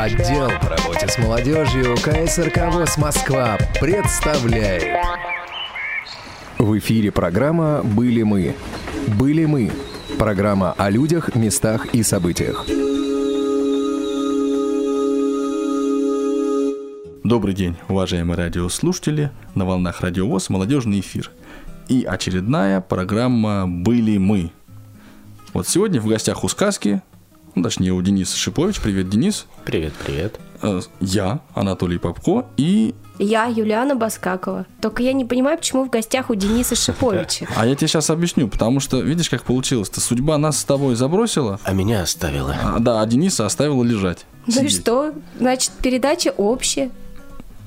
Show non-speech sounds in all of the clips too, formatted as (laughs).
Отдел по работе с молодежью КСРК ВОЗ Москва представляет. В эфире программа «Были мы». «Были мы» – программа о людях, местах и событиях. Добрый день, уважаемые радиослушатели. На волнах радиовоз «Молодежный эфир». И очередная программа «Были мы». Вот сегодня в гостях у сказки ну, точнее, у Дениса Шипович. Привет, Денис. Привет, привет. Э, я, Анатолий Попко, и... Я, Юлиана Баскакова. Только я не понимаю, почему в гостях у Дениса Шиповича. (laughs) А я тебе сейчас объясню, потому что, видишь, как получилось-то? Судьба нас с тобой забросила. А меня оставила. А, да, а Дениса оставила лежать. Ну сидеть. и что? Значит, передача общая.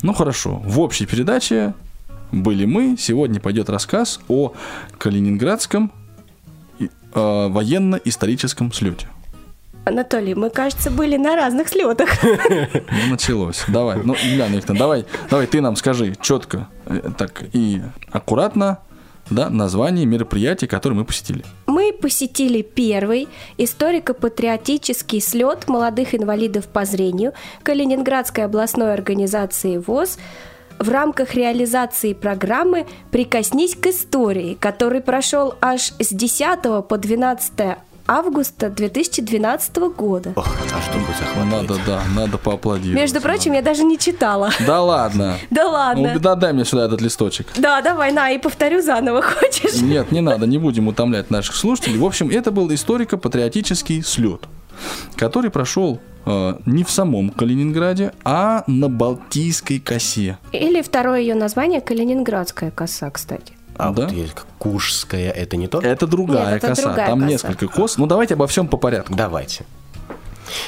Ну хорошо. В общей передаче были мы. Сегодня пойдет рассказ о Калининградском э, военно-историческом слете. Анатолий, мы, кажется, были на разных слетах. (laughs) Ну, началось. Давай, ну, Ильяна Викторовна, давай, давай ты нам скажи четко, э, так и аккуратно, да, название мероприятий, которые мы посетили. Мы посетили первый историко-патриотический слет молодых инвалидов по зрению Калининградской областной организации ВОЗ в рамках реализации программы «Прикоснись к истории», который прошел аж с 10 по 12 августа 2012 года. Ох, а что будет захватывает? Надо, да, надо поаплодировать. Между прочим, я даже не читала. (laughs) Да ладно. (laughs) Да ладно. Ну, да, дай мне сюда этот листочек. Да, давай, на, и повторю заново, (laughs) хочешь? Нет, не надо, не будем утомлять наших слушателей. В общем, это был историко-патриотический слет, который прошел э, не в самом Калининграде, а на Балтийской косе. Или второе ее название Калининградская коса, кстати. А да? вот есть Куршская, это не то? Это другая Нет, это коса. Другая там коса. несколько кос. Ну, давайте обо всем по порядку. Давайте.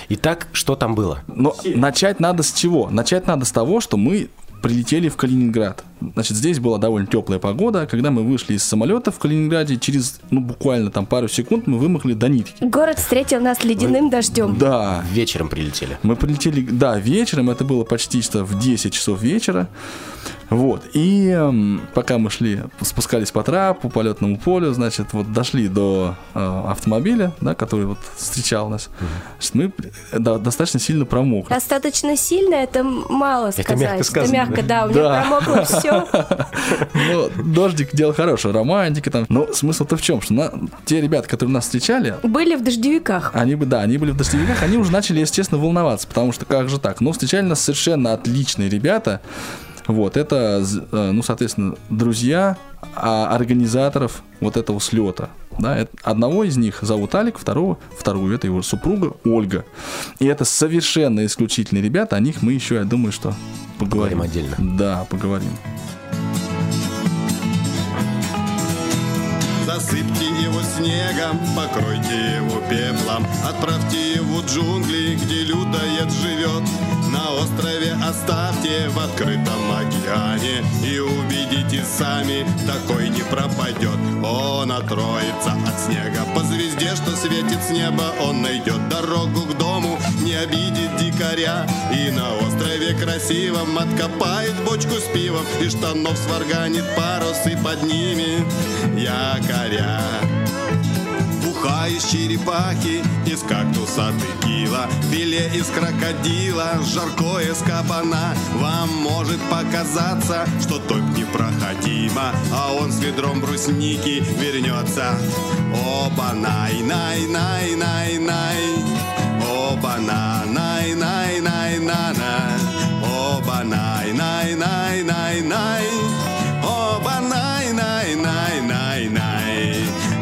Итак, что там было? Но начать надо с чего? Начать надо с того, что мы прилетели в Калининград. Значит, здесь была довольно теплая погода. Когда мы вышли из самолета в Калининграде, через, ну, буквально там пару секунд мы вымахли до нитки. Город встретил нас ледяным Вы... дождем. Да. Вечером прилетели. Мы прилетели, да, вечером. Это было почти что в 10 часов вечера. Вот. И э, пока мы шли, спускались по трапу, по летному полю, значит, вот дошли до э, автомобиля, да, который вот встречал нас. Значит, мы да, достаточно сильно промокли. Достаточно сильно это мало сказать. Это мягко сказано. Это мягко, да, у меня да. промокло все. (laughs) Ну, дождик дело хорошее, романтика там. Но смысл-то в чем? Что на, те ребята, которые нас встречали... Были в дождевиках. Они бы, да, они были в дождевиках, они уже начали, естественно, волноваться, потому что как же так? Но встречали нас совершенно отличные ребята, вот, это, э, ну, соответственно, друзья а, организаторов вот этого слета. Да, одного из них зовут Алик, второго, вторую, это его супруга Ольга. И это совершенно исключительные ребята, о них мы еще, я думаю, что поговорим. Поговорим отдельно. Да, поговорим. Засыпьте его снегом, покройте его пеплом, Отправьте его в джунгли, где людоед живет. На острове оставьте в открытом океане И увидите сами, такой не пропадет. Он отроется от снега. По звезде, что светит с неба Он найдет дорогу к дому, не обидит дикаря. И на острове красивом откопает бочку с пивом И штанов сварганит парус и поднимет якоря Уха из черепахи, из кактуса текила, Филе из крокодила, жаркое из кабана. Вам может показаться, что топь непроходима, А он с ведром брусники вернется. Оба най най на на Оба най най най най най. Оба най най най най най.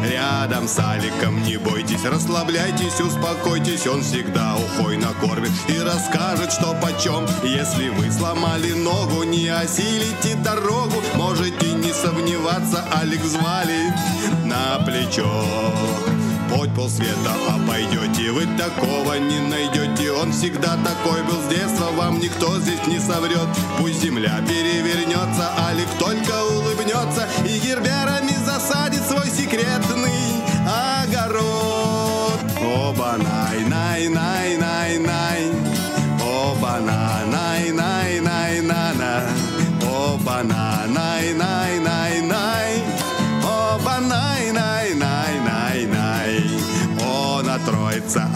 Рядом с Аликом не бойтесь, расслабляйтесь, успокойтесь. Он всегда ухой накормит и расскажет, что почем. Если вы сломали ногу, не осилите дорогу. Можете не сомневаться, Алик звали на плечо Хоть полсвета обойдете, вы такого не найдете. Он всегда такой был с детства, вам никто здесь не соврет. Пусть земля перевернется, Алик только улыбнется И герберами засадит свой секретный огород. Оба най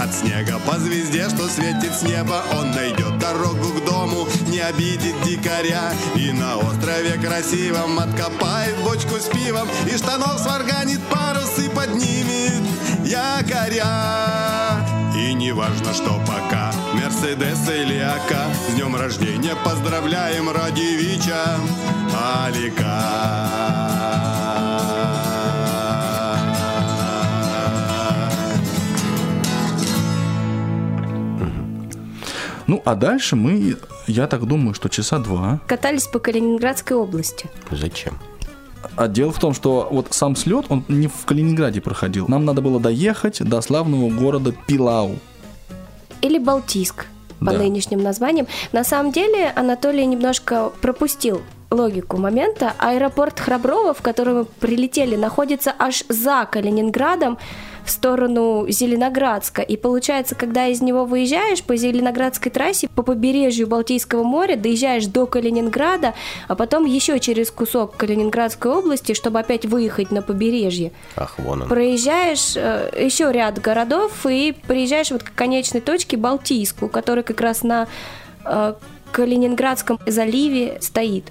от снега. По звезде, что светит с неба Он найдет дорогу к дому Не обидит дикаря. И на острове красивом Откопает бочку с пивом И штанов сварганит парус И поднимет якоря И не важно, что пока. Мерседес или АК С днем рождения поздравляем ради Вича Алика Ну, а дальше мы, я так думаю, что часа два. Катались по Калининградской области. Зачем? А дело в том, что вот сам слет, он не в Калининграде проходил. Нам надо было доехать до славного города Пилау. Или Балтийск по Да. нынешним названиям. На самом деле Анатолий немножко пропустил логику момента. Аэропорт Храброво, в который мы прилетели, находится аж за Калининградом в сторону Зеленоградска. И получается, когда из него выезжаешь по Зеленоградской трассе, по побережью Балтийского моря, доезжаешь до Калининграда, а потом еще через кусок Калининградской области, чтобы опять выехать на побережье Ах, вон он. проезжаешь э, еще ряд городов и приезжаешь вот к конечной точке Балтийску, который как раз на э, Калининградском заливе стоит.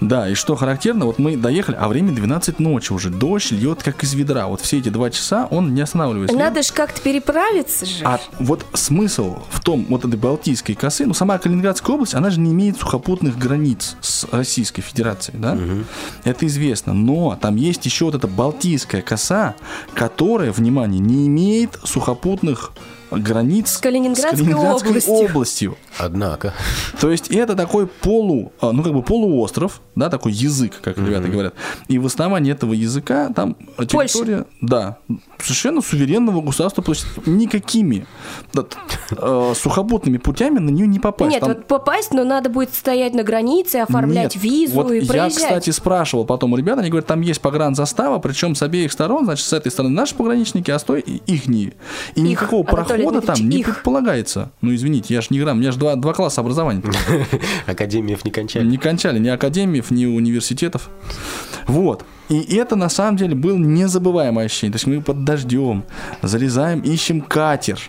Да, и что характерно, вот мы доехали, а время 12 ночи уже. Дождь льет как из ведра. Вот все эти два часа он не останавливается. Надо же как-то переправиться же. А вот смысл в том, вот этой Балтийской косы, ну, сама Калининградская область, она же не имеет сухопутных границ с Российской Федерацией, да? Это известно. Но там есть еще вот эта Балтийская коса, которая, внимание, не имеет сухопутных границ С Калининградской областью. областью. Однако. То есть это такой полу, а, ну как бы полуостров, да, такой язык, как ребята говорят. И в основании этого языка там территория, да, совершенно суверенного государства, то есть никакими э, сухопутными путями на нее не попасть. Нет, Там- вот попасть, но надо будет стоять на границе, оформлять нет. визу вот и я, проезжать. кстати, спрашивал потом у ребят, они говорят, там есть погранзастава, причем с обеих сторон, значит, с этой стороны наши пограничники, а с той ихние. И никакого Анатолий прохода там Дмитриевич, не их. предполагается. Ну, извините, я же не грамм, у меня же два, два класса образования. (laughs) Академиев не кончали. Не кончали ни академиев, ни университетов. Вот. И это на самом деле было незабываемое ощущение. То есть мы под дождем залезаем, ищем катер.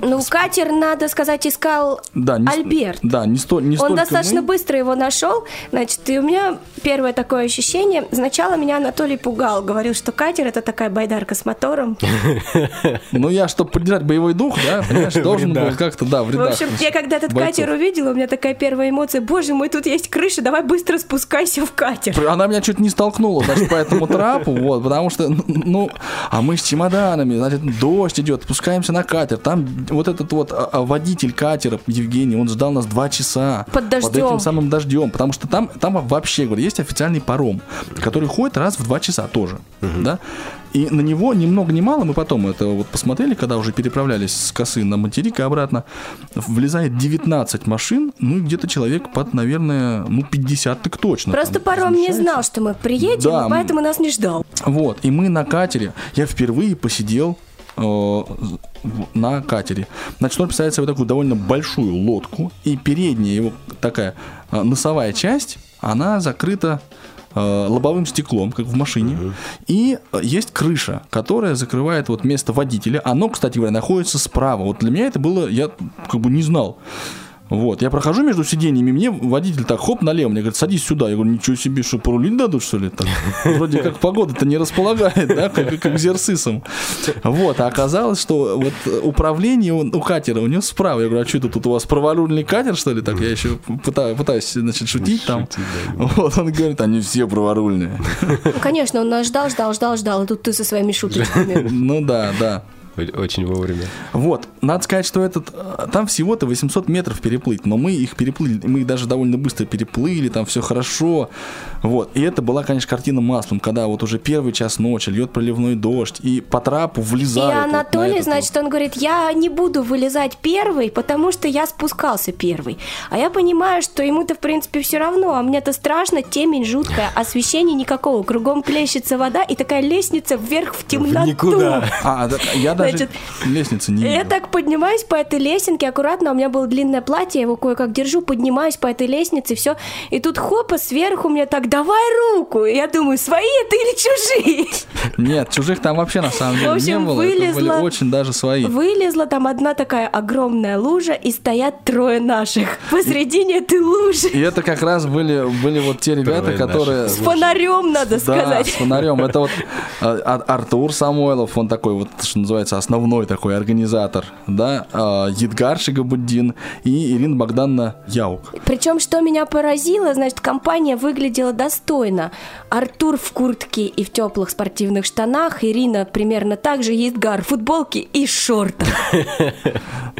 Ну, катер, надо сказать, искал Да, не Альберт. Да, не, сто, не Он достаточно мы. быстро его нашел. Значит, и у меня первое такое ощущение. Сначала меня Анатолий пугал. Говорил, что катер это такая байдарка с мотором. (laughs) Ну, я, чтобы поддержать боевой дух, да, понимаешь, (laughs) должен был как-то, да, в В общем, я когда этот катер увидела, у меня такая первая эмоция. Боже мой, тут есть крыша, давай быстро спускайся в катер. Она меня чуть не столкнула, значит, по этому трапу, вот, потому что, ну, а мы с чемоданами, значит, дождь идет, спускаемся на катер, там вот этот вот а, а, водитель катера, Евгений, он ждал нас два часа. Под дождем. Под этим самым дождем, потому что там, там вообще, говорю, есть официальный паром, который ходит раз в два часа тоже, да, и на него ни много ни мало, мы потом это вот посмотрели, когда уже переправлялись с косы на материк и обратно, влезает 19 машин, ну, и где-то человек под, наверное, ну, 50 так точно. Просто там паром не знал, что мы приедем, Да, поэтому нас не ждал. Вот, и мы на катере, я впервые посидел э, на катере. Значит, он представляет собой такую довольно большую лодку, и передняя его такая э, носовая часть, она закрыта э, лобовым стеклом, как в машине, и э, есть крыша, которая закрывает вот место водителя. Оно, кстати говоря, находится справа. Вот для меня это было, я как бы не знал. Вот, я прохожу между сиденьями, мне водитель так хоп налево, мне говорит, садись сюда. Я говорю, ничего себе, что порулить дадут, что ли? Так, вроде как погода-то не располагает, да, как, как зерсисом. Вот, а оказалось, что вот управление у, у катера у него справа. Я говорю, а что это тут у вас праворульный катер, что ли? Так я еще пытаюсь, пытаюсь значит, шутить там. Вот, он говорит, они все праворульные. Ну, конечно, он нас ждал, ждал, ждал, ждал, и тут ты со своими шуточками. Ну да, да. Очень вовремя. Вот, надо сказать, что этот, э, там всего-то 800 метров переплыть, но мы их переплыли, мы их даже довольно быстро переплыли, там все хорошо, вот, и это была, конечно, картина маслом, когда вот уже первый час ночи, льет проливной дождь, и по трапу И влезает. вот на Анатолий, этот значит, он говорит, я не буду вылезать первый, потому что я спускался первый. А я понимаю, что ему-то, в принципе, все равно, а мне-то страшно, темень жуткая, (laughs) освещения никакого, кругом плещется вода и такая лестница вверх в темноту. никуда. вот. А, да, я, да, Значит, лестницы не я так поднимаюсь по этой лесенке, аккуратно, у меня было длинное платье, я его кое-как держу, поднимаюсь по этой лестнице, все, и тут хопа, сверху мне так, давай руку, и я думаю, свои это или чужие? Нет, чужих там вообще на самом деле В общем, не было. Это были вылезла- очень даже свои. Вылезла там одна такая огромная лужа, и стоят трое наших посредине этой лужи. И это как раз были, были вот те ребята, Трое которые... С фонарем, надо Да, сказать. с фонарем. Это вот а- Артур Самойлов, он такой вот, что называется, основной такой организатор, да, а, Едгар Шигабуддин и Ирина Богданна Яук. Причем, что меня поразило, значит, компания выглядела достойно. Артур в куртке и в теплых спортивных штанах, Ирина примерно так же, Едгар в футболке и шортах. (laughs)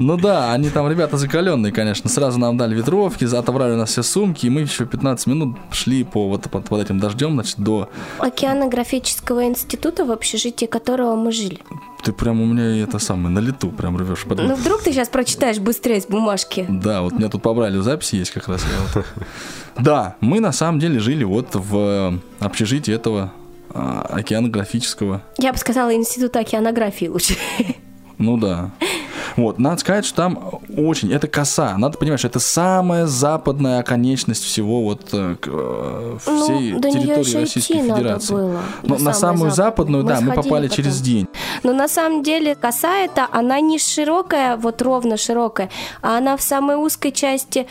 Ну да, они там ребята закаленные, конечно. Сразу нам дали ветровки, отобрали у нас все сумки, и мы еще 15 минут шли по вот под, под этим дождем, значит, до... Океанографического института, в общежитии которого мы жили. Ты прям у меня это самое, на лету прям рвешь. Ну, вдруг ты сейчас прочитаешь быстрее с бумажки. Да, вот меня тут побрали записи есть как раз. Да, мы на самом деле жили вот в общежитии этого а, океанографического. Я бы сказала, института океанографии лучше. Ну да. Вот, надо сказать, что там очень, это коса. Надо понимать, что это самая западная оконечность всего вот э, э, всей Ну, до неё территории Российской Федерации. было, Но на самую западную, западной. Мы да, мы попали потом. через день. Но на самом деле коса эта, она не широкая, вот ровно широкая, а она в самой узкой части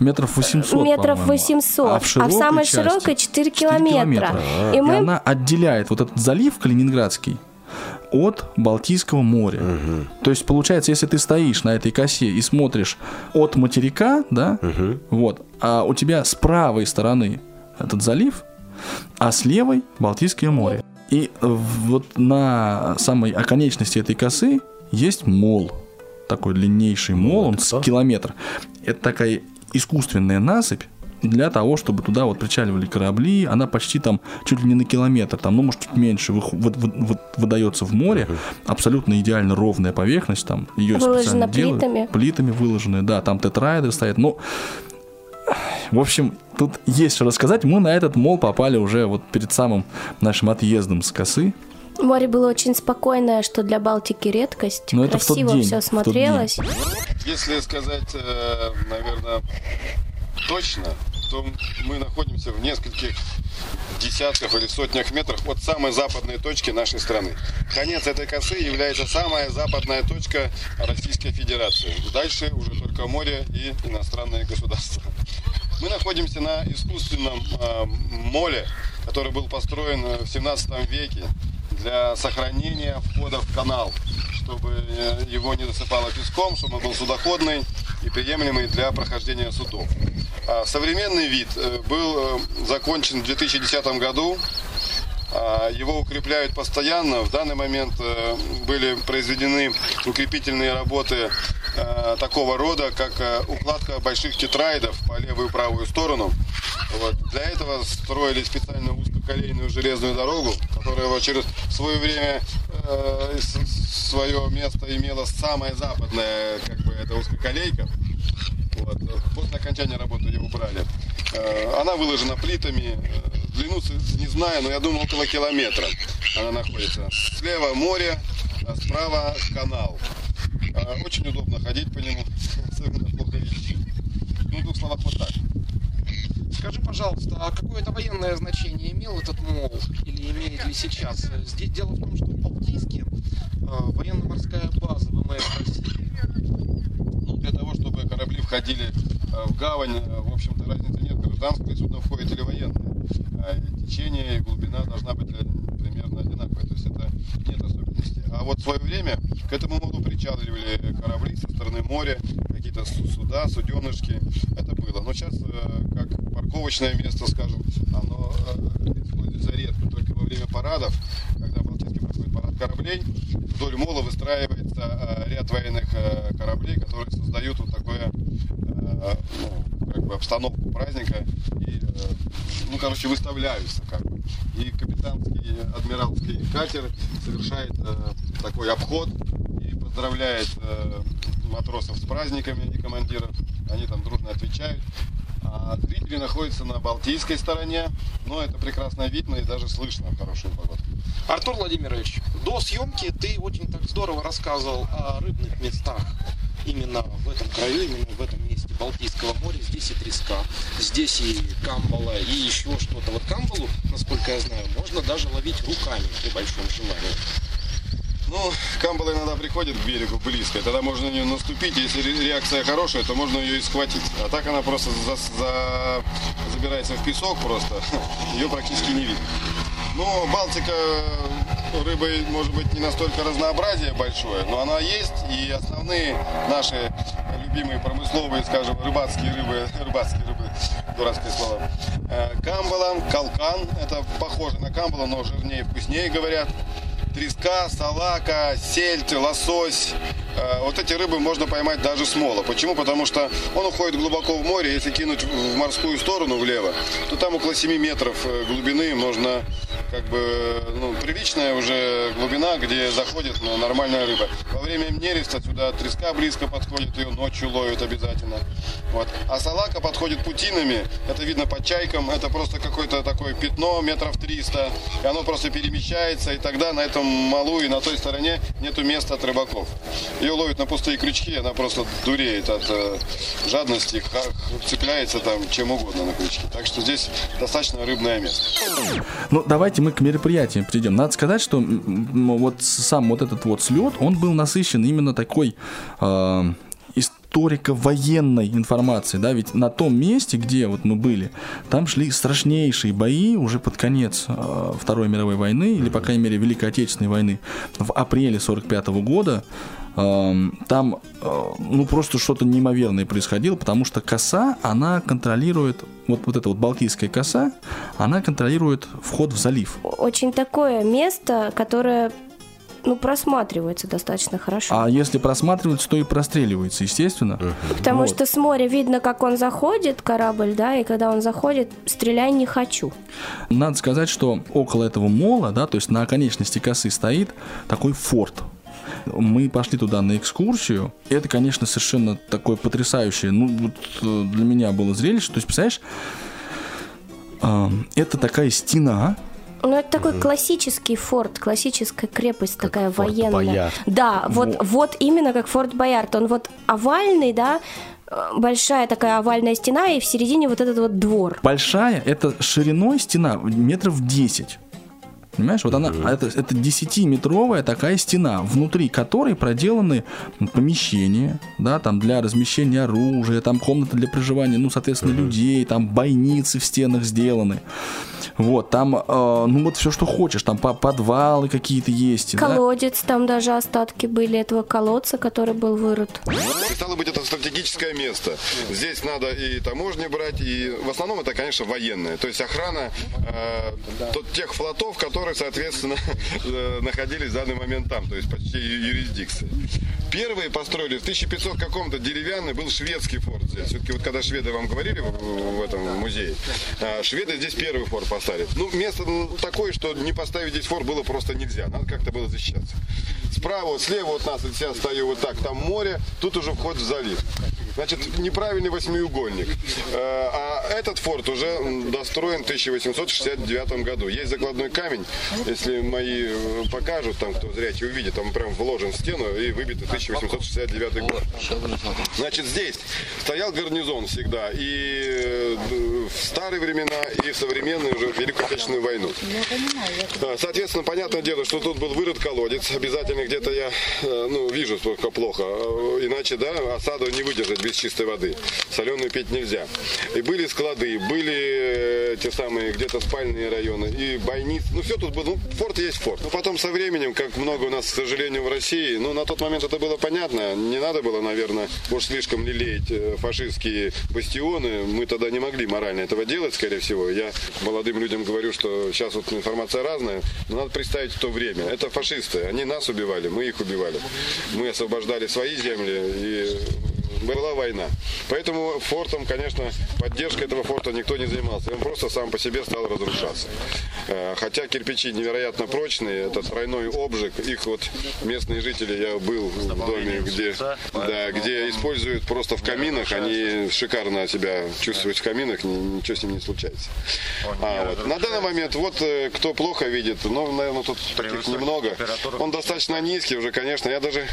Метров 800, метров по-моему. 800, А в, широкой самой части широкой 4 4 километра. И И мы она отделяет вот этот залив Калининградский от Балтийского моря. То есть, получается, если ты стоишь на этой косе и смотришь от материка, да, вот, а у тебя с правой стороны этот залив, а с левой Балтийское море. И вот на самой оконечности этой косы есть мол. Такой длиннейший мол, он с километр. Это такая искусственная насыпь, для того, чтобы туда вот причаливали корабли, она почти там чуть ли не на километр, там, ну, может, чуть меньше выху- вот- вот- вот выдается в море, абсолютно идеально ровная поверхность, там, ее Выложена специально делают. плитами. Плитами выложены, да, там тетрайдер стоит, ну, в общем, тут есть что рассказать. Мы на этот мол попали уже вот перед самым нашим отъездом с косы. море было очень спокойное, что для Балтики редкость. Но это в тот Красиво день, все в тот смотрелось. Если сказать, э, наверное, точно, то мы находимся в нескольких десятках или сотнях метрах от самой западной точки нашей страны. Конец этой косы является самая западная точка Российской Федерации. Дальше уже только море и иностранные государства. Мы находимся на искусственном э, моле, который был построен э, в 17 веке для сохранения входа в канал, чтобы э, его не засыпало песком, чтобы он был судоходный и приемлемый для прохождения судов. А Современный вид э, был э, закончен в 2010 году. А, Его укрепляют постоянно. В данный момент э, были произведены укрепительные работы такого рода, как укладка больших тетраидов по левую и правую сторону. Вот. Для этого строили специально узкоколейную железную дорогу, которая вот через свое время свое место имела самая западная, как бы, это узкоколейка. Окончания работы ее убрали. Э, Она выложена плитами. Э, Длину не знаю, но я думаю около километра она находится. Слева море, а справа канал. Э, Очень удобно ходить по нему, особенно плохо видящим. Ну, в двух словах вот так. Скажи, пожалуйста, а какое-то военное значение имел этот мол или имеет ли сейчас? Здесь дело в том, что в Балтийске военно-морская база ВМФ России. Ну, для того, чтобы корабли входили в гавань, э, в общем-то, разницы нет, гражданское судно входит или военное. А течение и глубина должна быть э, примерно одинаковая, то есть это нет особенностей. А вот в свое время к этому моду причаливали корабли со стороны моря, какие-то су- суда, суденышки, это было. Но сейчас, э, как парковочное место, скажем, оно э, используется редко, только во время парадов, когда в Балтийске происходит парад кораблей, вдоль мола выстраивается э, ряд военных э, кораблей, которые создают вот такое, э, ну, как бы обстановку праздника и, э, ну, короче, выставляются как бы. И капитанский адмиралский катер совершает э, такой обход и поздравляет э, матросов с праздниками и командиров. Они там дружно отвечают. А зрители находятся на Балтийской стороне, но это прекрасно видно и даже слышно в хорошую погоду. Артур Владимирович, до съемки ты очень так здорово рассказывал о рыбных местах именно в этом краю, именно Балтийского моря. Здесь и треска, здесь и камбала, и еще что-то. Вот камбалу, насколько я знаю, можно даже ловить руками при большом желании. Ну, камбала иногда приходит к берегу близко, тогда можно на нее наступить. Если ре- реакция хорошая, то можно ее и схватить. А так она просто за- за- забирается в песок просто, (laughs) ее практически не видно. Но Балтика рыбы, может быть, не настолько разнообразие большое, но она есть, и основные наши любимые промысловые, скажем, рыбацкие рыбы, (laughs) рыбацкие рыбы, дурацкое слово, э, камбала, калкан, это похоже на камбалу, но жирнее, вкуснее говорят, треска, салака, сельдь, лосось. Э, Вот эти рыбы можно поймать даже с мола. Почему? Потому что он уходит глубоко в море. Если кинуть в морскую сторону влево, то там около 7 метров э, глубины можно как бы ну, приличная уже глубина, где заходит ну, нормальная рыба. Во время нереста сюда треска близко подходит, ее ночью ловят обязательно. Вот. А салака подходит путинами, это видно по чайкам, это просто какое-то такое пятно метров 300, и оно просто перемещается, и тогда на этом малу и на той стороне нету места от рыбаков. Ее ловят на пустые крючки, она просто дуреет от э, жадности, цепляется там чем угодно на крючки. Так что здесь достаточно рыбное место. Ну, давайте мы к мероприятиям придем. Надо сказать, что вот сам вот этот вот слет, он был насыщен именно такой э, историко-военной информацией, да, ведь на том месте, где вот мы были, там шли страшнейшие бои уже под конец э, Второй мировой войны, или, по крайней мере, Великой Отечественной войны, в апреле 45 года, Эм, там, э, ну, просто что-то неимоверное происходило, потому что коса, она контролирует, вот, вот эта вот балтийская коса, она контролирует вход в залив. Очень такое место, которое ну, просматривается достаточно хорошо. А если просматривается, то и простреливается, естественно. Потому Вот. что с моря видно, как он заходит, корабль, да, и когда он заходит, стреляй не хочу. Надо сказать, что около этого мола, да, то есть на оконечности косы стоит такой форт. Мы пошли туда на экскурсию. И это, конечно, совершенно такое потрясающее. Ну, вот э, для меня было зрелище. То есть, представляешь, э, это такая стена, Ну, это такой классический форт, классическая крепость такая Форт военная. Боярд. Да, вот, вот именно как форт Боярд. Он вот овальный, да, э, большая такая овальная стена, и в середине вот этот вот двор. большая, это шириной стена метров 10. Понимаешь, вот она, это, это 10-метровая такая стена, внутри которой проделаны помещения, да, там для размещения оружия, там комната для проживания, ну, соответственно, людей, там бойницы в стенах сделаны. Вот, там, э, ну, вот все, что хочешь, там по- подвалы какие-то есть. да. Колодец, там даже остатки были этого колодца, который был вырыт. Стало быть, это стратегическое место. Здесь надо и таможни брать, и в основном это, конечно, военное. То есть охрана э, тот- тех флотов, которые, соответственно, (laughs) э, находились в данный момент там, то есть почти юрисдикции. Первые построили в 1500 каком-то деревянный был шведский форт здесь. Все-таки вот когда шведы вам говорили в, в этом музее, э, шведы здесь первый форт поставили. Ну, место ну, такое, что не поставить здесь форт было просто нельзя. Надо как-то было защищаться. Справа, слева от нас, вот я стою вот так, там море, тут уже вход в залив. Значит, неправильный восьмиугольник. Э, А этот форт уже достроен в 1869 году. Есть закладной камень, если мои э, покажут, там кто зрячий увидит, там прям вложен в стену и выбит 1869 год. Значит, здесь стоял гарнизон всегда и э, в старые времена, и в современную уже Великую Отечественную войну. Соответственно, понятное дело, что тут был вырыт колодец. Обязательно где-то я ну, вижу только плохо. Иначе, да, осаду не выдержать без чистой воды. Соленую пить нельзя. И были склады, были э, те самые где-то спальные районы, и бойницы. Ну, все тут было. Ну, форт есть форт. Но потом со временем, как много у нас, к сожалению, в России, ну, на тот момент это было понятно. Не надо было, наверное, уж слишком лелеять э, фашистские бастионы. Мы тогда не могли морально этого делать, скорее всего. Я молодым людям говорю, что сейчас вот информация разная, но надо представить в то время. Это фашисты. Они нас убивали, мы их убивали. Мы освобождали свои земли и была война. Поэтому фортом, конечно, поддержкой этого форта никто не занимался. Он просто сам по себе стал разрушаться. Э, Хотя кирпичи невероятно прочные, это тройной обжиг. Их вот местные жители, я был в доме, где, да, где используют просто в каминах. Они шикарно себя чувствуют в каминах, ни- ничего с ними не случается. А, вот. На данный момент, вот э, кто плохо видит, ну, наверное, тут таких немного. Он достаточно низкий уже, конечно. Я даже,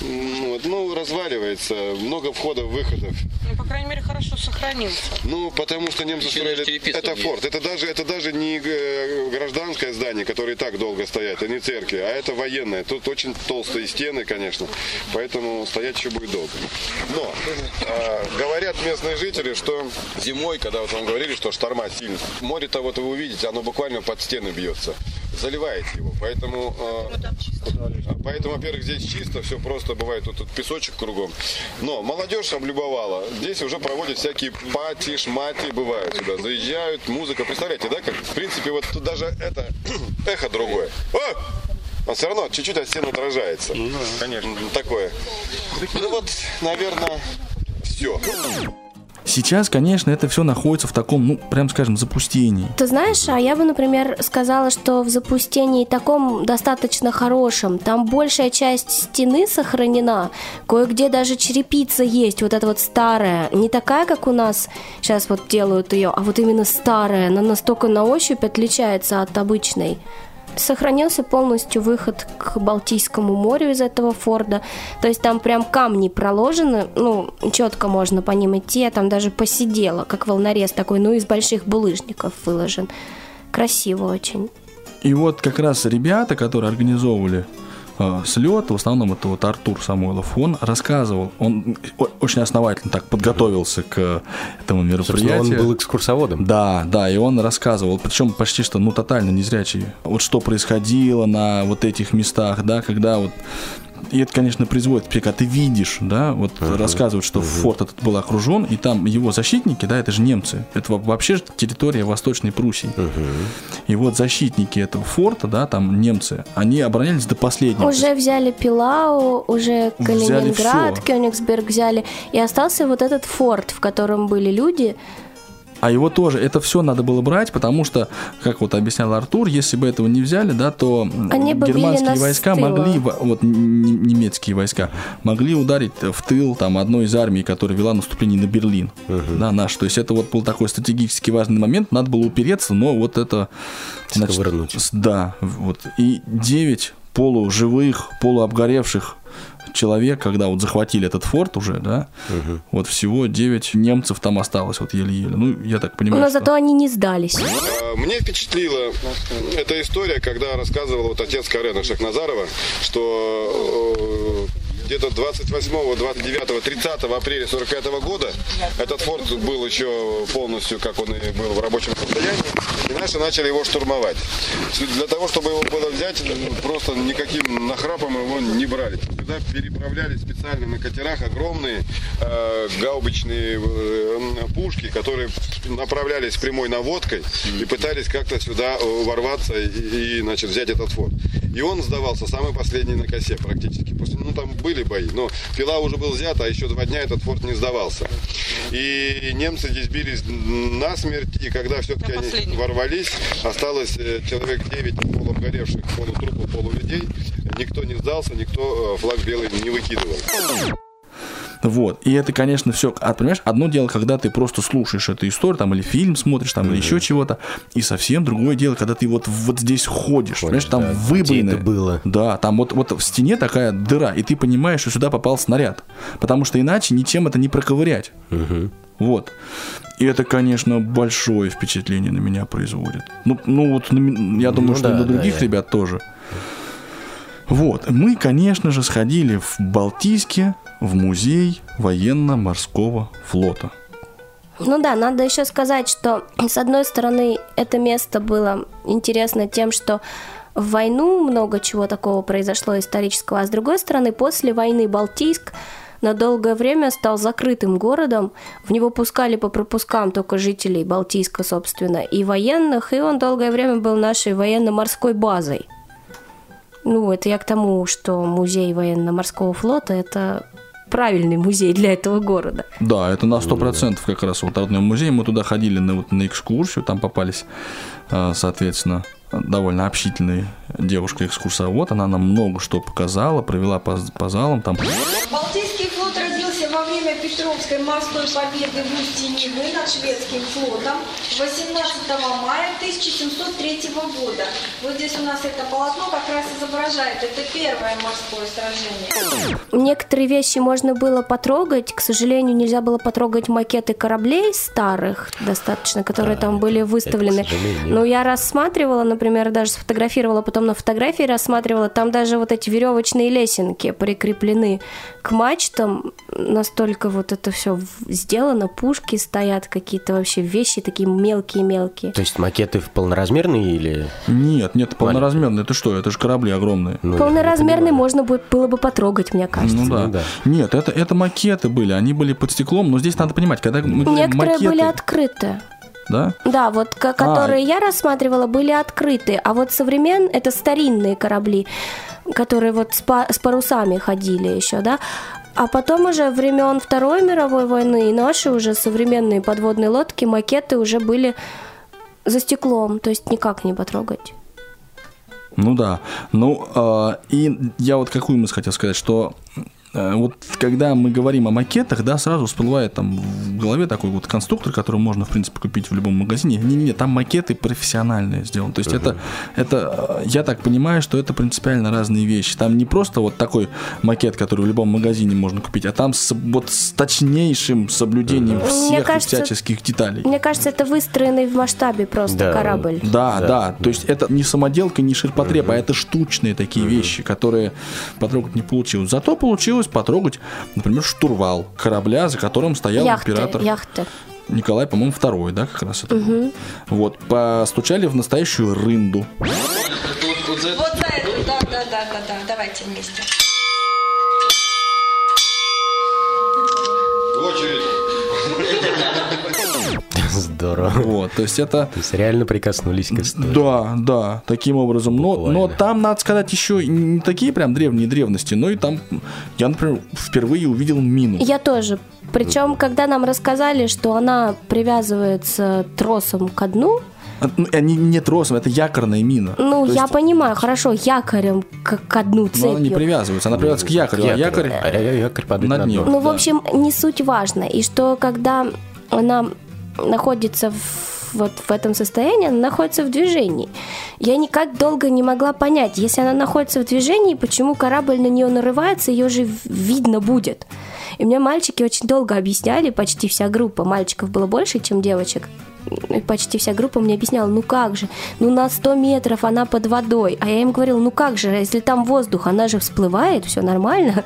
вот, ну, разваливается. Много входов-выходов. Ну, по крайней мере, хорошо сохранился. Ну, потому что немцы Еще строили... Это есть. форт. Это даже, это даже не э, гражданское здание, которое и так долго стоят, а не церкви, а это военное. Тут очень толстые стены, конечно, поэтому стоять еще будет долго. Но э, говорят местные жители, что зимой, когда вот вам говорили, что шторма сильно, море-то вот вы увидите, оно буквально под стены бьется заливает его, поэтому, э, поэтому, во-первых, здесь чисто, все просто бывает, тут, тут песочек кругом. Но молодежь облюбовала, здесь уже проводят всякие пати, шмати, бывают сюда, заезжают, музыка, представляете, да, как, в принципе, вот тут даже это, (clears throat) эхо другое. О! Он все равно чуть-чуть от стены отражается. Ну, конечно. Такое. Ну вот, наверное, все. Сейчас, конечно, это все находится в таком, ну, прям скажем, запустении. Ты знаешь, а я бы, например, сказала, что в запустении таком достаточно хорошем. Там большая часть стены сохранена, кое-где даже черепица есть, вот эта вот старая. Не такая, как у нас сейчас вот делают ее, а вот именно старая. Она настолько на ощупь отличается от обычной. Сохранился полностью выход к Балтийскому морю из этого форда. То есть там прям камни проложены, ну, четко можно по ним идти. Я там даже посидела, как волнорез такой, ну, из больших булыжников выложен. Красиво очень. И вот как раз ребята, которые организовывали э, слет, в основном это вот Артур Самойлов, он рассказывал, он очень основательно так подготовился к этому Собственно, мероприятию. он был экскурсоводом. Да, да, и он рассказывал, причем почти что, ну, тотально незрячий, вот что происходило на вот этих местах, да, когда вот и это, конечно, производит впечатление, когда ты видишь, да, вот рассказывают, что форт этот был окружен, и там его защитники, да, это же немцы, это во- вообще же территория Восточной Пруссии. И вот защитники этого форта, да, там немцы, они оборонялись до последнего. Уже взяли Пилау, уже Взяли Калининград, всё. Кёнигсберг взяли. И остался вот этот форт, в котором были люди. А его тоже, это все надо было брать, потому что, как вот объяснял Артур, если бы этого не взяли, да, то Они германские войска тыла. могли, во- вот немецкие войска, могли ударить в тыл там одной из армий, которая вела наступление на Берлин, да, наш. То есть это вот был такой стратегически важный момент, надо было упереться, но вот это... Сковырнуть. с- да, вот. И 9 полуживых, полуобгоревших человек, когда вот захватили этот форт уже, да, вот всего 9 немцев там осталось, вот еле-еле. Ну, я так понимаю, Но что- зато они не сдались. Э, Мне впечатлила эта история, когда рассказывал вот отец Карена Шахназарова, что э, где-то 28, 29, 30 апреля 45 года этот форт был еще полностью, как он и был в рабочем состоянии, и наши начали его штурмовать. Для того, чтобы его было взять, просто никаким нахрапом его не брали. Сюда переправляли специально на катерах огромные э, гаубичные э, пушки, которые направлялись прямой наводкой и пытались как-то сюда ворваться и, и, значит, взять этот форт. И он сдавался самый последний на косе практически. После, ну, там были бои, но Пила уже был взят, а еще два дня этот форт не сдавался. И немцы здесь бились насмерть, и когда все-таки они ворвались, осталось э, человек 9 полуобгоревших, полутрупов, полулюдей. Никто не сдался, никто э, флаг белый не выкидывал. Вот. И это, конечно, все. А понимаешь, одно дело, когда ты просто слушаешь эту историю, там, или фильм смотришь, там, или еще чего-то. И совсем другое дело, когда ты вот, вот здесь ходишь. понимаешь, там да. выбоины. Это было? Да, там вот, вот в стене такая дыра, и ты понимаешь, что сюда попал снаряд. Потому что иначе ничем это не проковырять. Вот. И это, конечно, большое впечатление на меня производит. Ну, ну вот, на я думаю, Ну что и да, на да, других я- ребят тоже. Вот, мы, конечно же, сходили в Балтийске в музей военно-морского флота. Ну да, надо еще сказать, что с одной стороны это место было интересно тем, что в войну много чего такого произошло исторического, а с другой стороны после войны Балтийск на долгое время стал закрытым городом. В него пускали по пропускам только жителей Балтийска, собственно, и военных, и он долгое время был нашей военно-морской базой. Ну, это я к тому, что музей военно-морского флота – это правильный музей для этого города. Да, это на сто процентов как раз вот родной музей. Мы туда ходили на, вот, на экскурсию, там попались, э, соответственно, довольно общительная девушка-экскурсовод. Она нам много что показала, провела по, по залам. Там Балтийский время Петровской морской победы в устье Невы над шведским флотом 18 мая 1703 года. Вот здесь у нас это полотно как раз изображает. Это первое морское сражение. Некоторые вещи можно было потрогать, к сожалению, нельзя было потрогать макеты кораблей старых достаточно, которые там были выставлены. Но я рассматривала, например, даже сфотографировала, потом на фотографии рассматривала, там даже вот эти веревочные лесенки прикреплены к мачтам, настолько вот это все сделано, пушки стоят какие-то вообще вещи такие мелкие-мелкие. То есть макеты полноразмерные или... нет, нет, полноразмерные. Это что? Это же корабли огромные. Ну, понимаю. можно бы- было бы потрогать, мне кажется. Ну да. Ну да. Нет, это, это макеты были, они были под стеклом, но здесь надо понимать, когда мы Некоторые макеты, были открыты. да? Да, вот ко- которые я рассматривала, были открыты, а вот современ это старинные корабли, которые вот с, па- с парусами ходили еще, да. А потом уже времен Второй мировой войны и наши уже современные подводные лодки, макеты уже были за стеклом, то есть никак не потрогать. Ну да. Ну, э, и я вот какую мысль хотел сказать, что вот когда мы говорим о макетах, да, сразу всплывает там в голове такой вот конструктор, который можно, в принципе, купить в любом магазине. Не-не-не, там макеты профессиональные сделаны. То есть это, это, э, я так понимаю, что это принципиально разные вещи. Там не просто вот такой макет, который в любом магазине можно купить, а там с, вот с точнейшим соблюдением всех кажется, всяческих деталей. Мне кажется, это выстроенный в масштабе просто Да. корабль. Да, да, То есть это не самоделка, не ширпотреб, а это штучные такие вещи, которые потрогать не получилось. Зато получилось потрогать, например, штурвал корабля, за которым стоял Яхты, император яхты. Николай, по-моему, второй, да, как раз это. был. Вот, постучали в настоящую рынду. Вот за это, да, да, да, да, да. Давайте вместе. Здорово. Вот, то есть это... То есть реально прикоснулись к истории. Да, да, таким образом. Но, но там, надо сказать, еще не такие прям древние древности, но и там я, например, впервые увидел мину. Я тоже. Причем, когда нам рассказали, что она привязывается тросом ко дну, А, ну, Они не тросом, это якорная мина. Ну, То я есть, понимаю, хорошо, якорем к, к дну но она не цепью. привязывается, она привязывается к якорю, а якорь... А я- якорь падает на дно. Ну, в Да. общем, не суть важно. И что когда она находится в, вот в этом состоянии, она находится в движении. Я никак долго не могла понять, если она находится в движении, почему корабль на нее нарывается, ее же видно будет. И мне мальчики очень долго объясняли, почти вся группа, мальчиков было больше, чем девочек, почти вся группа мне объясняла, ну как же, ну на 100 метров она под водой. А я им говорила, ну как же, если там воздух, она же всплывает, все нормально.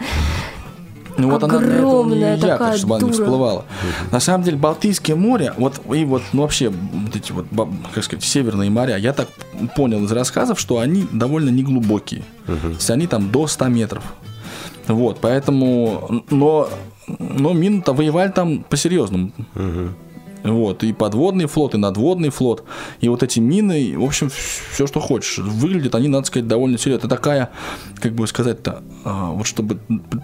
Ну вот она для этого Огромная не якорь, такая чтобы она не дура. всплывала. На самом деле Балтийское море, вот и вот ну, вообще вот эти вот, как сказать, северные моря, я так понял из рассказов, что они довольно неглубокие. То есть они там до 100 метров. Вот, поэтому, но, но мин-то воевали там по-серьезному. Вот, и подводный флот, и надводный флот, и вот эти мины, в общем, все, что хочешь. Выглядят они, надо сказать, довольно серьезно. Это такая, как бы сказать-то, а, вот чтобы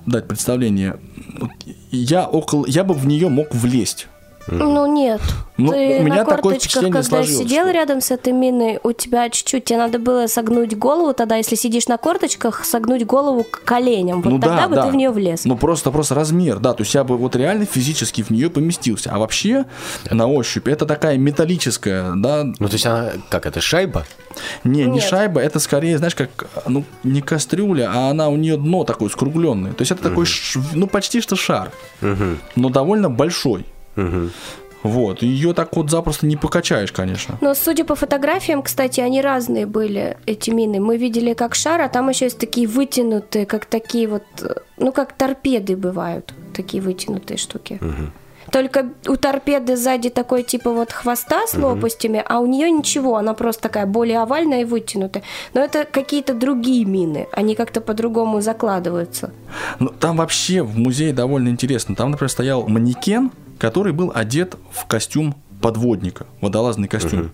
дать представление, я около, я бы в нее мог влезть. Ну нет. Ну, Ты у меня на такое корточках, впечатление когда сидел что- рядом с этой миной, у тебя чуть-чуть, тебе надо было согнуть голову тогда, если сидишь на корточках, согнуть голову к коленям. Вот ну тогда да, бы да. ты в нее влез. Ну просто, просто размер, да, то есть я бы вот реально физически в нее поместился. А вообще на ощупь это такая металлическая, да, Ну, то есть она, как это, шайба? Не, не Нет. шайба, это скорее, знаешь, как, ну, не кастрюля, а она у нее дно такое скругленное. То есть это такой, ш- ну, почти что шар, но довольно большой. Вот, ее так вот запросто не покачаешь, конечно. Но судя по фотографиям, кстати, они разные были, эти мины. Мы видели как шар, а там еще есть такие вытянутые, как такие вот, э, ну, как торпеды бывают, такие вытянутые штуки. Только у торпеды сзади такой типа вот хвоста с лопастями, а у нее ничего, она просто такая более овальная и вытянутая. Но это какие-то другие мины, они как-то по-другому закладываются. Ну, там вообще в музее довольно интересно. Там, например, стоял манекен, который был одет в костюм подводника, водолазный костюм.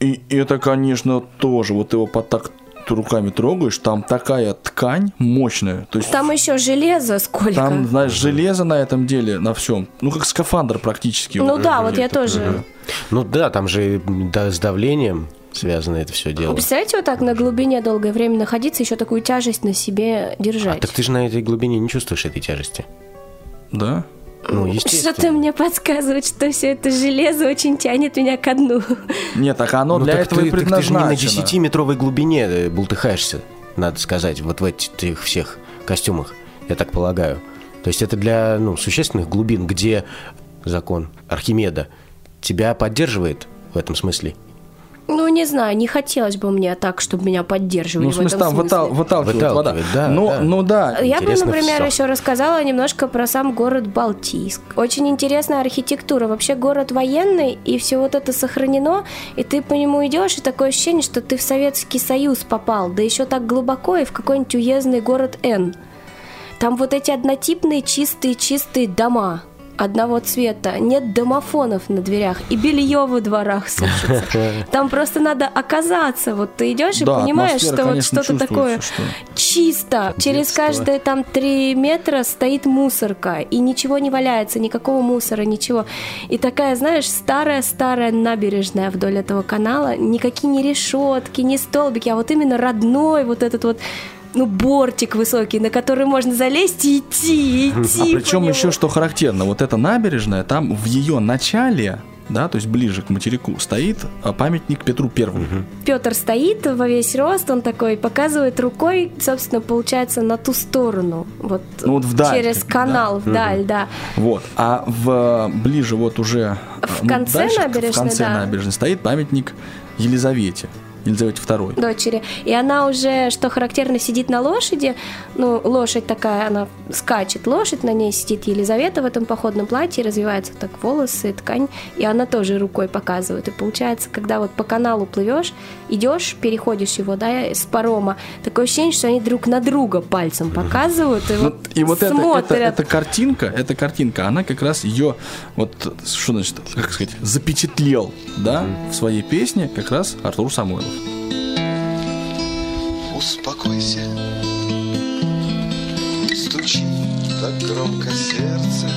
И это, конечно, тоже, вот его под так руками трогаешь, там такая ткань мощная. То есть Там еще железо сколько. там, знаешь, железо на этом деле, на всем. Ну, как скафандр практически. Ну да, вот я такой, тоже. Ну да, там же да, с давлением связано это все дело. Представляете, вот так на глубине долгое время находиться, еще такую тяжесть на себе держать. А Так ты же на этой глубине не чувствуешь этой тяжести. Да? Ну, естественно. Что-то мне подсказывает, что все это железо очень тянет меня ко дну. Нет, так оно Ну, для так этого ты, и так ты же не на предназначено. 10-метровой глубине э, бултыхаешься, надо сказать, вот в этих всех костюмах, я так полагаю. То есть это для ну, существенных глубин, где закон Архимеда тебя поддерживает в этом смысле. Ну, не знаю, не хотелось бы мне так, чтобы меня поддерживали Ну, в смысле, этом там смысле. вытал- выталкивает вода. Выталкивает, да, ну, да. ну да. Я бы, Интересно например, всё. еще рассказала немножко про сам город Балтийск. Очень интересная архитектура. Вообще город военный, и все вот это сохранено, и ты по нему идешь, и такое ощущение, что ты в Советский Союз попал, да еще так глубоко и в какой-нибудь уездный город Н. Там вот эти однотипные чистые-чистые дома одного цвета, нет домофонов на дверях, и белье во дворах сушится. (laughs) Там просто надо оказаться. Вот ты идешь и понимаешь, что вот что-то такое чисто. Через каждые там три метра стоит мусорка, и ничего не валяется, никакого мусора, ничего. И такая, знаешь, старая-старая набережная вдоль этого канала, никакие не решетки, не столбики, а вот именно родной вот этот вот ну, бортик высокий, на который можно залезть и идти, идти. А по причем нему. еще что характерно, вот эта набережная, там в ее начале, да, то есть ближе к материку, стоит а, памятник Петру Первому. Петр стоит во весь рост, он такой показывает рукой, собственно, получается, на ту сторону. Вот, Ну, вот вдаль, через канал вдаль, да. Вот. А в ближе вот уже В ну, конце дальше, набережной, в конце да. набережной стоит памятник Елизавете. Елизавете II. дочери. И она уже, что характерно, сидит на лошади. Ну, лошадь такая, она скачет лошадь, на ней сидит Елизавета в этом походном платье, развиваются так волосы, ткань, и она тоже рукой показывает. И получается, когда вот по каналу плывешь, идешь, переходишь его, да, с парома, такое ощущение, что они друг на друга пальцем показывают и Ну, вот, и вот это, это, эта картинка, эта картинка, она как раз ее, вот, что значит, как сказать, запечатлел, да, в своей песне как раз Артур Самойлов. Успокойся, стучи так громко сердце.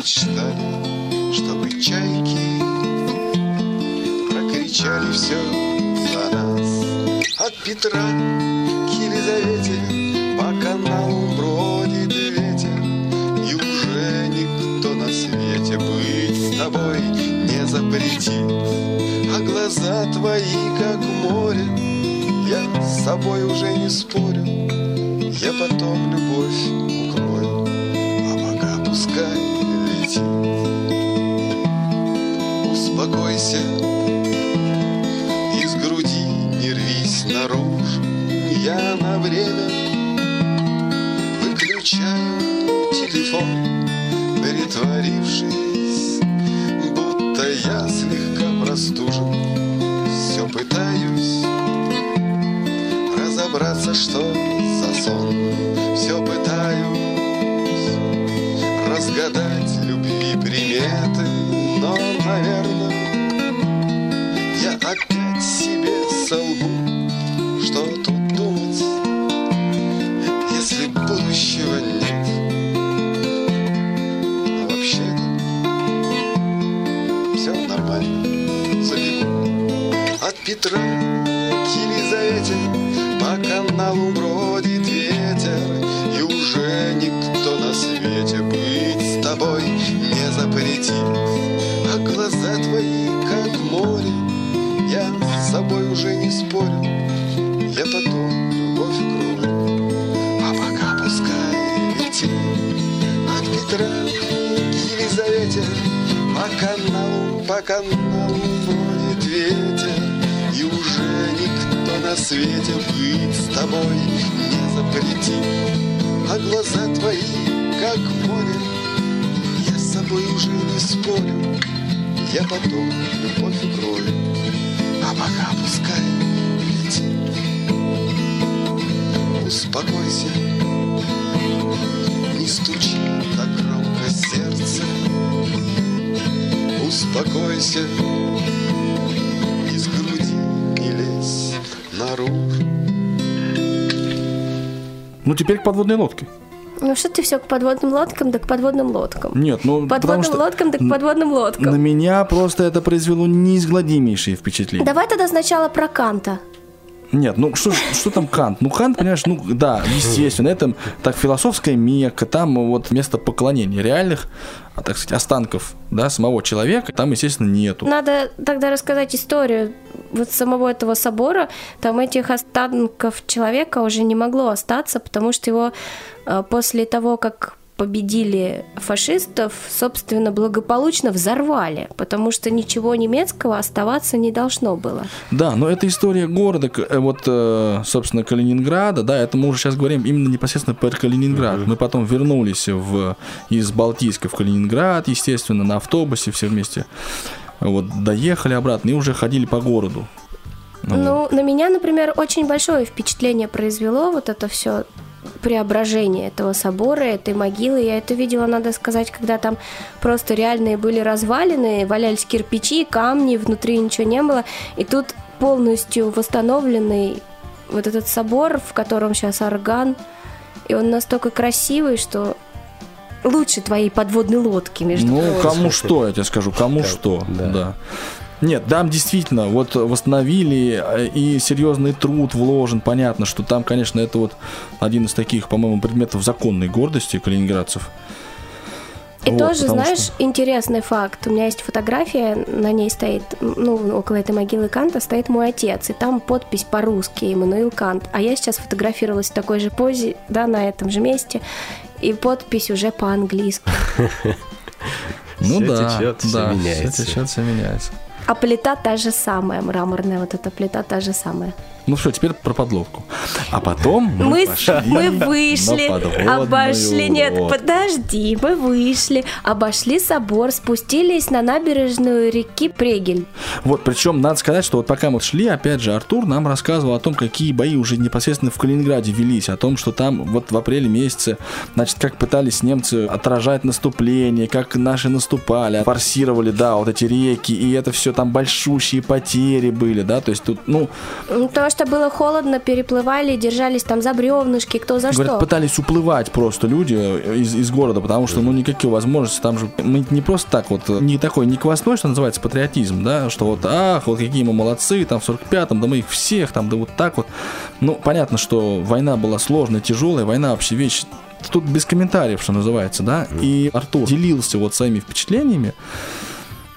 Мечтали Чтобы чайки прокричали все за нас. От Петра к Елизавете по каналу бродит ветер И уже никто на свете быть с тобой не запретит. А глаза твои как море Я с собой уже не спорю Я потом любовь летит Успокойся Из груди не рвись наружу. Я на время Выключаю телефон Притворившись Будто я слегка простужен. Все пытаюсь Разобраться, что за сон с собой уже не спорю Я потом любовь крою А пока пускай летит От Петра к Елизавете. По каналу, по каналу бродит ветер, И уже никто на свете быть с тобой не запретит. А глаза твои, как море, я с собой уже не спорю, Я потом любовь укрою, пока пускай летит. Успокойся, не стучи так громко сердце, Успокойся, из груди не лезь наружу. Ну, теперь к подводной лодке. Ну что ты все к подводным лодкам, да к подводным лодкам. Нет, ну, Подводным что лодкам, да к подводным лодкам. на меня просто это произвело неизгладимейшие впечатления. Давай тогда сначала про Канта. Нет, ну что, что там Кант? Ну Кант, понимаешь, ну да, естественно, это так философская мекка, там вот место поклонения реальных, а, так сказать, останков, да, самого человека, там, естественно, нету. Надо тогда рассказать историю вот самого этого собора. Там этих останков человека уже не могло остаться, потому что его э, после того, как победили фашистов, собственно, благополучно взорвали, потому что ничего немецкого оставаться не должно было. Да, но это история города, э, вот, э, собственно, Калининграда, да, это мы уже сейчас говорим именно непосредственно про Калининград. Мы потом вернулись в, из Балтийска в Калининград, естественно, на автобусе все вместе. Вот, доехали обратно и уже ходили по городу. Ну, на меня, например, очень большое впечатление произвело вот это все преображение этого собора, этой могилы. Я это видела, надо сказать, когда там просто реальные были развалины, валялись кирпичи, камни, внутри ничего не было. И тут полностью восстановленный вот этот собор, в котором сейчас орган, и он настолько красивый, что лучше твоей подводной лодки, между Ну, прочим. кому что, я тебе скажу, кому что, да. да. Нет, там действительно, вот восстановили, э, и серьезный труд вложен, понятно, что там, конечно, это вот один из таких, по-моему, предметов законной гордости калининградцев. И Вот, тоже, знаешь, что- интересный факт. У меня есть фотография, на ней стоит, ну, около этой могилы Канта стоит мой отец, и там подпись по-русски Эммануил Кант. А я сейчас фотографировалась в такой же позе, да, на этом же месте, и подпись уже по-английски. (laughs) Ну да, да. Все течет, все меняется. А плита та же самая, мраморная вот эта плита та же самая. Ну что, теперь про подлодку. А потом мы, Мы, пошли мы вышли, обошли, нет, подожди, мы вышли, обошли собор, спустились на набережную реки Прегель. Вот, причем надо сказать, что вот пока мы шли, опять же, Артур нам рассказывал о том, какие бои уже непосредственно в Калининграде велись, о том, что там вот в апреле месяце, значит, как пытались немцы отражать наступление, как наши наступали, форсировали, да, вот эти реки, и это все там большущие потери были, да, то есть тут, ну, Ну, Потому что было холодно, переплывали, держались там за бревнышки, кто за Говорят, что. пытались уплывать просто люди из, из города, потому что, ну, никакие возможности, там же, мы не просто так вот, не такой, не квасной, что называется, патриотизм, да, что вот, ах, вот какие мы молодцы, там, в 45-м, да мы их всех, там, да вот так вот. Ну, понятно, что война была сложная, тяжелая, война вообще вещь Тут без комментариев, что называется, да. И Артур делился вот своими впечатлениями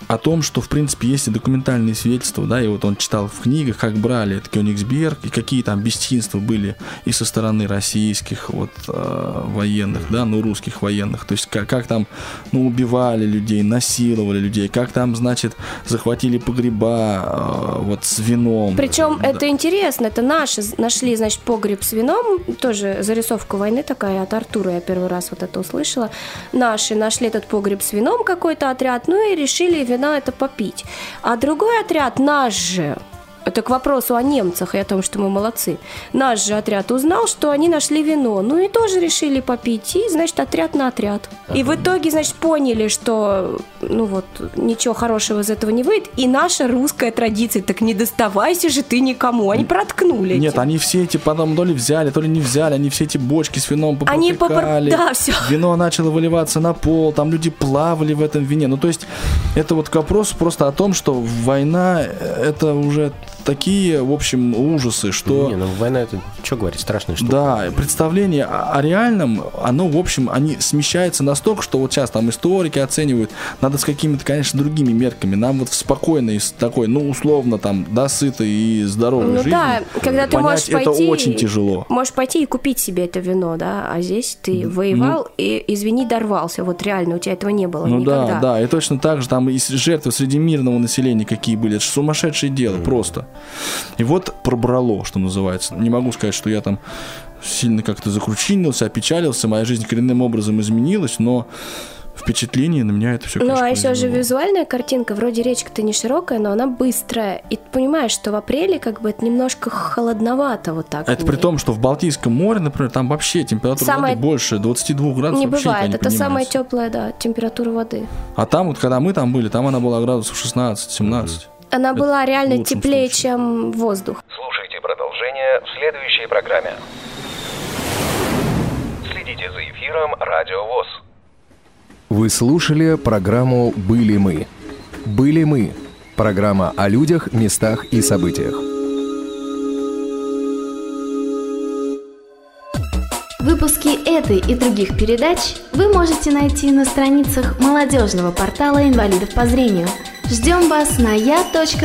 о том, что, в принципе, есть и документальные свидетельства, да, и вот он читал в книгах, как брали этот Кёнигсберг, и какие там бесчинства были и со стороны российских вот э, военных, да, ну, русских военных, то есть как, как там, ну, убивали людей, насиловали людей, как там, значит, захватили погреба э, вот с вином. Причем Да. это интересно, это наши нашли, значит, погреб с вином, тоже зарисовка войны такая от Артура, я первый раз вот это услышала. Наши нашли этот погреб с вином какой-то отряд, ну и решили вина это попить. А другой отряд, наш же, это к вопросу о немцах и о том, что мы молодцы. Наш же отряд узнал, что они нашли вино, ну и тоже решили попить, и, значит, отряд на отряд. И в итоге, значит, поняли, что, ну вот, ничего хорошего из этого не выйдет, и наша русская традиция, так не доставайся же ты никому, они проткнули. Нет, эти. они все эти потом то ли взяли, то ли не взяли, они все эти бочки с вином Они попр- да, всё. Вино начало выливаться на пол, там люди плавали в этом вине. Ну, то есть, это вот к вопросу просто о том, что война, это уже такие, в общем, ужасы, что... Не, ну война это, что говорить, страшная штука. Да, представление о, о реальном, оно, в общем, они смещаются настолько, что вот сейчас там историки оценивают, надо с какими-то, конечно, другими мерками. Нам вот в спокойной, с такой, ну, условно, там, да, сытой и здоровой Ну жизни да, когда ты можешь это пойти... очень тяжело. Можешь пойти и купить себе это вино, да, а здесь ты воевал и, извини, дорвался. Вот реально, у тебя этого не было Ну никогда. да, да, и точно так же там и жертвы среди мирного населения какие были. Это ж сумасшедшее дело, просто. И вот пробрало, что называется. Не могу сказать, что я там сильно как-то закручинился, опечалился, моя жизнь коренным образом изменилась, но впечатление на меня это все, Ну, а еще же визуальная картинка, вроде речка-то не широкая, но она быстрая. И ты понимаешь, что в апреле как бы это немножко холодновато вот так. Это при том, что в Балтийском море, например, там вообще температура Самое- воды больше 22 градусов Не вообще бывает, никогда это не самая теплая, да, температура воды. А там вот, когда мы там были, там она была градусов 16-17. Она была реально теплее, случае. чем воздух. Слушайте продолжение в следующей программе. Следите за эфиром Радио ВОЗ. Вы слушали программу «Были мы». «Были мы» – программа о людях, местах и событиях. Выпуски этой и других передач вы можете найти на страницах молодежного портала инвалидов по зрению. Ждем вас на я.ксрк.ру.